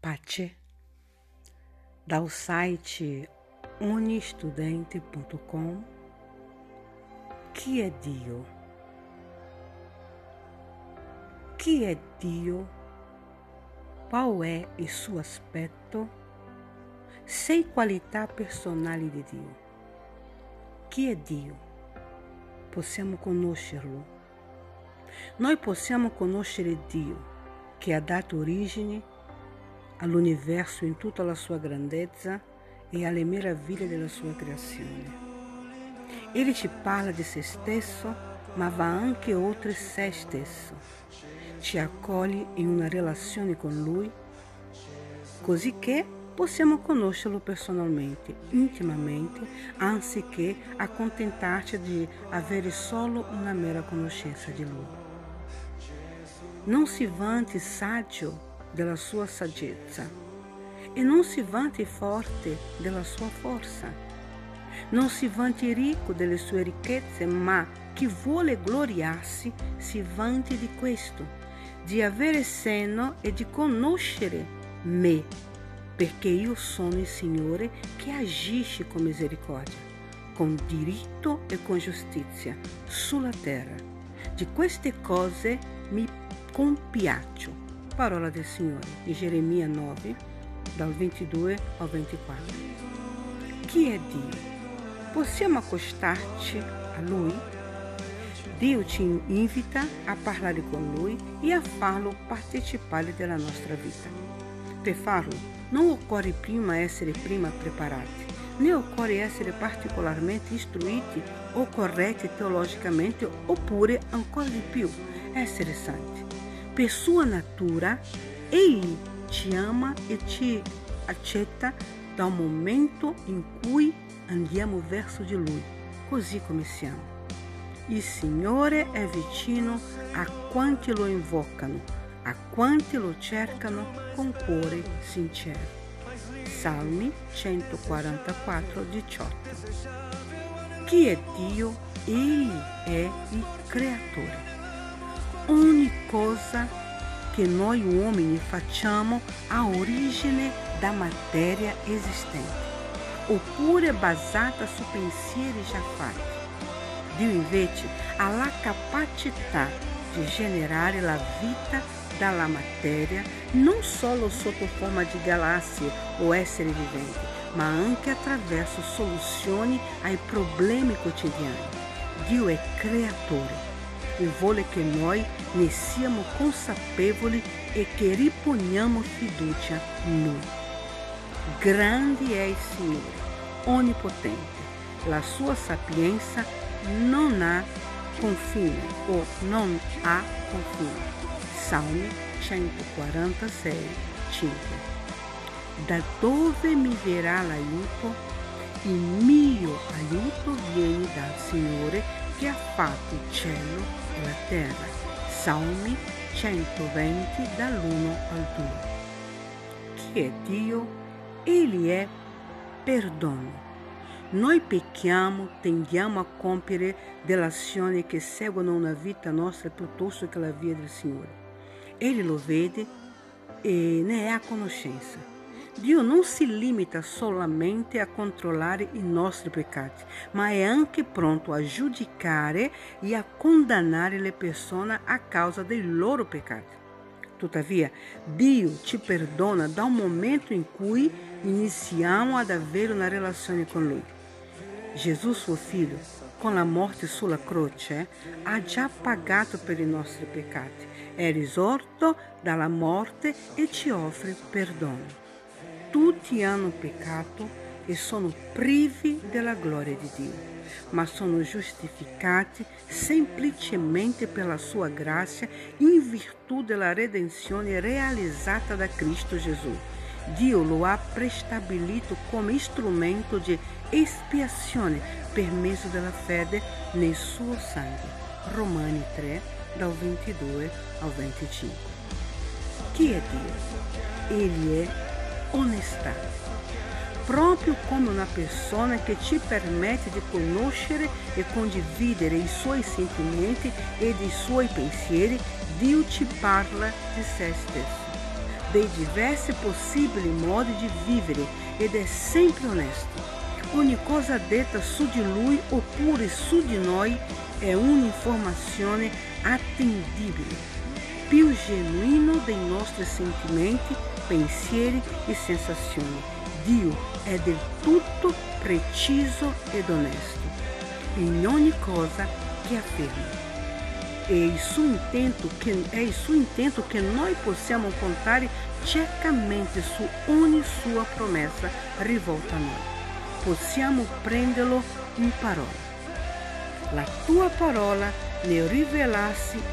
Pace, dal site unistudente.com, chi è Dio? Chi è Dio? Qual è il suo aspetto? Sei qualità personali di Dio. Chi è Dio? Possiamo conoscerlo. Noi possiamo conoscere Dio, che ha dato origine all'universo in tutta la sua grandezza e alle meraviglie della sua creazione. Ele ci parla di se stesso, ma va anche oltre se stesso. Ci accoglie in una relazione con Lui, così che possiamo conoscerlo personalmente, intimamente, anziché accontentarci di avere solo una mera conoscenza di Lui. Non si vanti saggio della sua saggezza e non si vanti forte della sua forza. Non si vanti ricco delle sue ricchezze, ma chi vuole gloriarsi si vanti di questo, di avere seno e di conoscere me, perché io sono il Signore che agisce con misericordia, con diritto e con giustizia sulla terra. Di queste cose mi compiaccio Parola del Signore, di Geremia 9, dal 22 ao 24. Chi è Dio? Possiamo accostarci a Lui? Dio ci invita a parlare con Lui e a farlo partecipare della nostra vita. Per farlo non occorre prima essere prima preparati, né occorre essere particolarmente istruiti o corretti teologicamente, oppure ancora di più, essere santi per sua natura, Egli ci ama e ci accetta dal momento in cui andiamo verso di Lui, così come siamo. Il Signore è vicino a quanti lo invocano, a quanti lo cercano con cuore sincero. Salmi 144, 18. Chi è Dio? Egli è il creatore ogni cosa che noi uomini facciamo ha origine da matéria esistente, oppure basata su pensieri già fatti. Dio invece ha la capacità di generare la vita dalla materia non solo sotto forma di galassie o esseri viventi, ma anche attraverso soluzioni ai problemi quotidiani. Dio è creatore e vuole che noi ne siamo consapevoli e che riponiamo fiducia Lui. Grande è il Signore, onnipotente. La sua sapienza non ha confine o non ha confine. Salmi 146, 5. Da dove mi verrà l'aiuto? Il mio aiuto viene dal Signore che ha fatto il cielo la terra. Salmi 120 dall'1 al 2. Chi è Dio? Egli è perdono. Noi pecchiamo, tendiamo a compiere delle azioni che seguono una vita nostra piuttosto che la via del Signore. Egli lo vede e ne è a conoscenza. Dio non si limita solamente a controllare i nostri peccati, ma è anche pronto a giudicare e a condannare le persone a causa dei loro peccati. Tuttavia, Dio ci perdona dal momento in cui iniziamo ad avere una relazione con Lui. Gesù, suo Figlio, con la morte sulla croce, ha già pagato per i nostri peccati, è risorto dalla morte e ci offre perdono tutti hanno peccato e sono privi della gloria di Dio, ma sono giustificati semplicemente pela sua graça in virtù della redenzione realizzata da Cristo Gesù. Dio lo ha prestabilito come strumento di espiazione per mezzo della fede nel suo sangue. Romani 3, dal 22 al 25. Chi è Dio? Egli è onestà, proprio come una persona che ci permette di conoscere e condividere i suoi sentimenti e i suoi pensieri, Dio ci parla di se stesso. dei diversi possibili modi di vivere ed è sempre onesto. Ogni cosa detta su di lui oppure su di noi è un'informazione attendibile, più genuino dei nostri sentimenti, pensieri e sensazioni. Dio è del tutto preciso ed onesto in ogni cosa che afferma. É il suo intento che, è il intento che noi possiamo contare ciecamente su ogni sua promessa rivolta a noi. Possiamo prenderlo in parola. La tua parola nel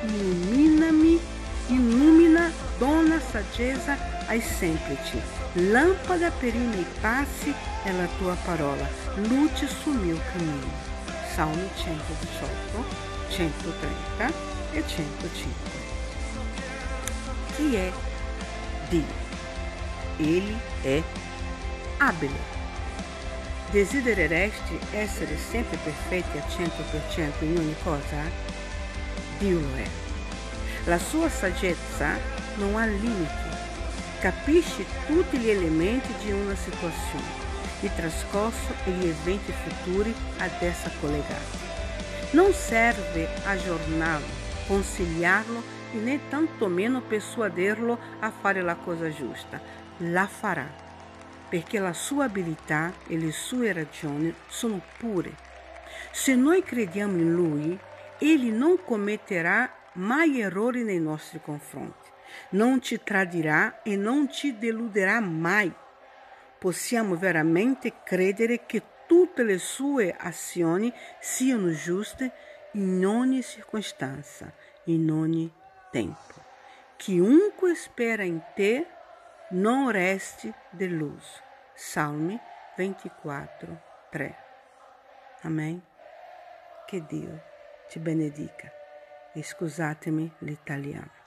illuminami, illumina, dona saggezza ai semplici. Lâmpada per i miei passi è la tua parola, luce sul mio cammino. Salmo 118 130 e 105. Chi è Dio? Ele é abile. Desiderereste essere sempre perfetti a 100% in ogni cosa? Dio lo è. La sua saggezza non ha limiti. Capisce tutti gli elementi di una situazione, il trascorso e gli eventi futuri ad essa collegati. Não serve aggiorná-lo, conciliá-lo e nem tanto meno persuader-lo a fare la cosa giusta. La farà, perché la sua abilità e le sue ragioni sono pure. Se noi crediamo in Lui, Ele não cometerá mai errori nei nostri confronti. Non ci tradirà e non ci deluderà mai. Possiamo veramente credere che tutte le sue azioni siano giuste in ogni circostanza, in ogni tempo. Chiunque spera in te non resti deluso. Salmi 24, 3. Amém? Que Dio ti benedica. E scusatemi l'italiano.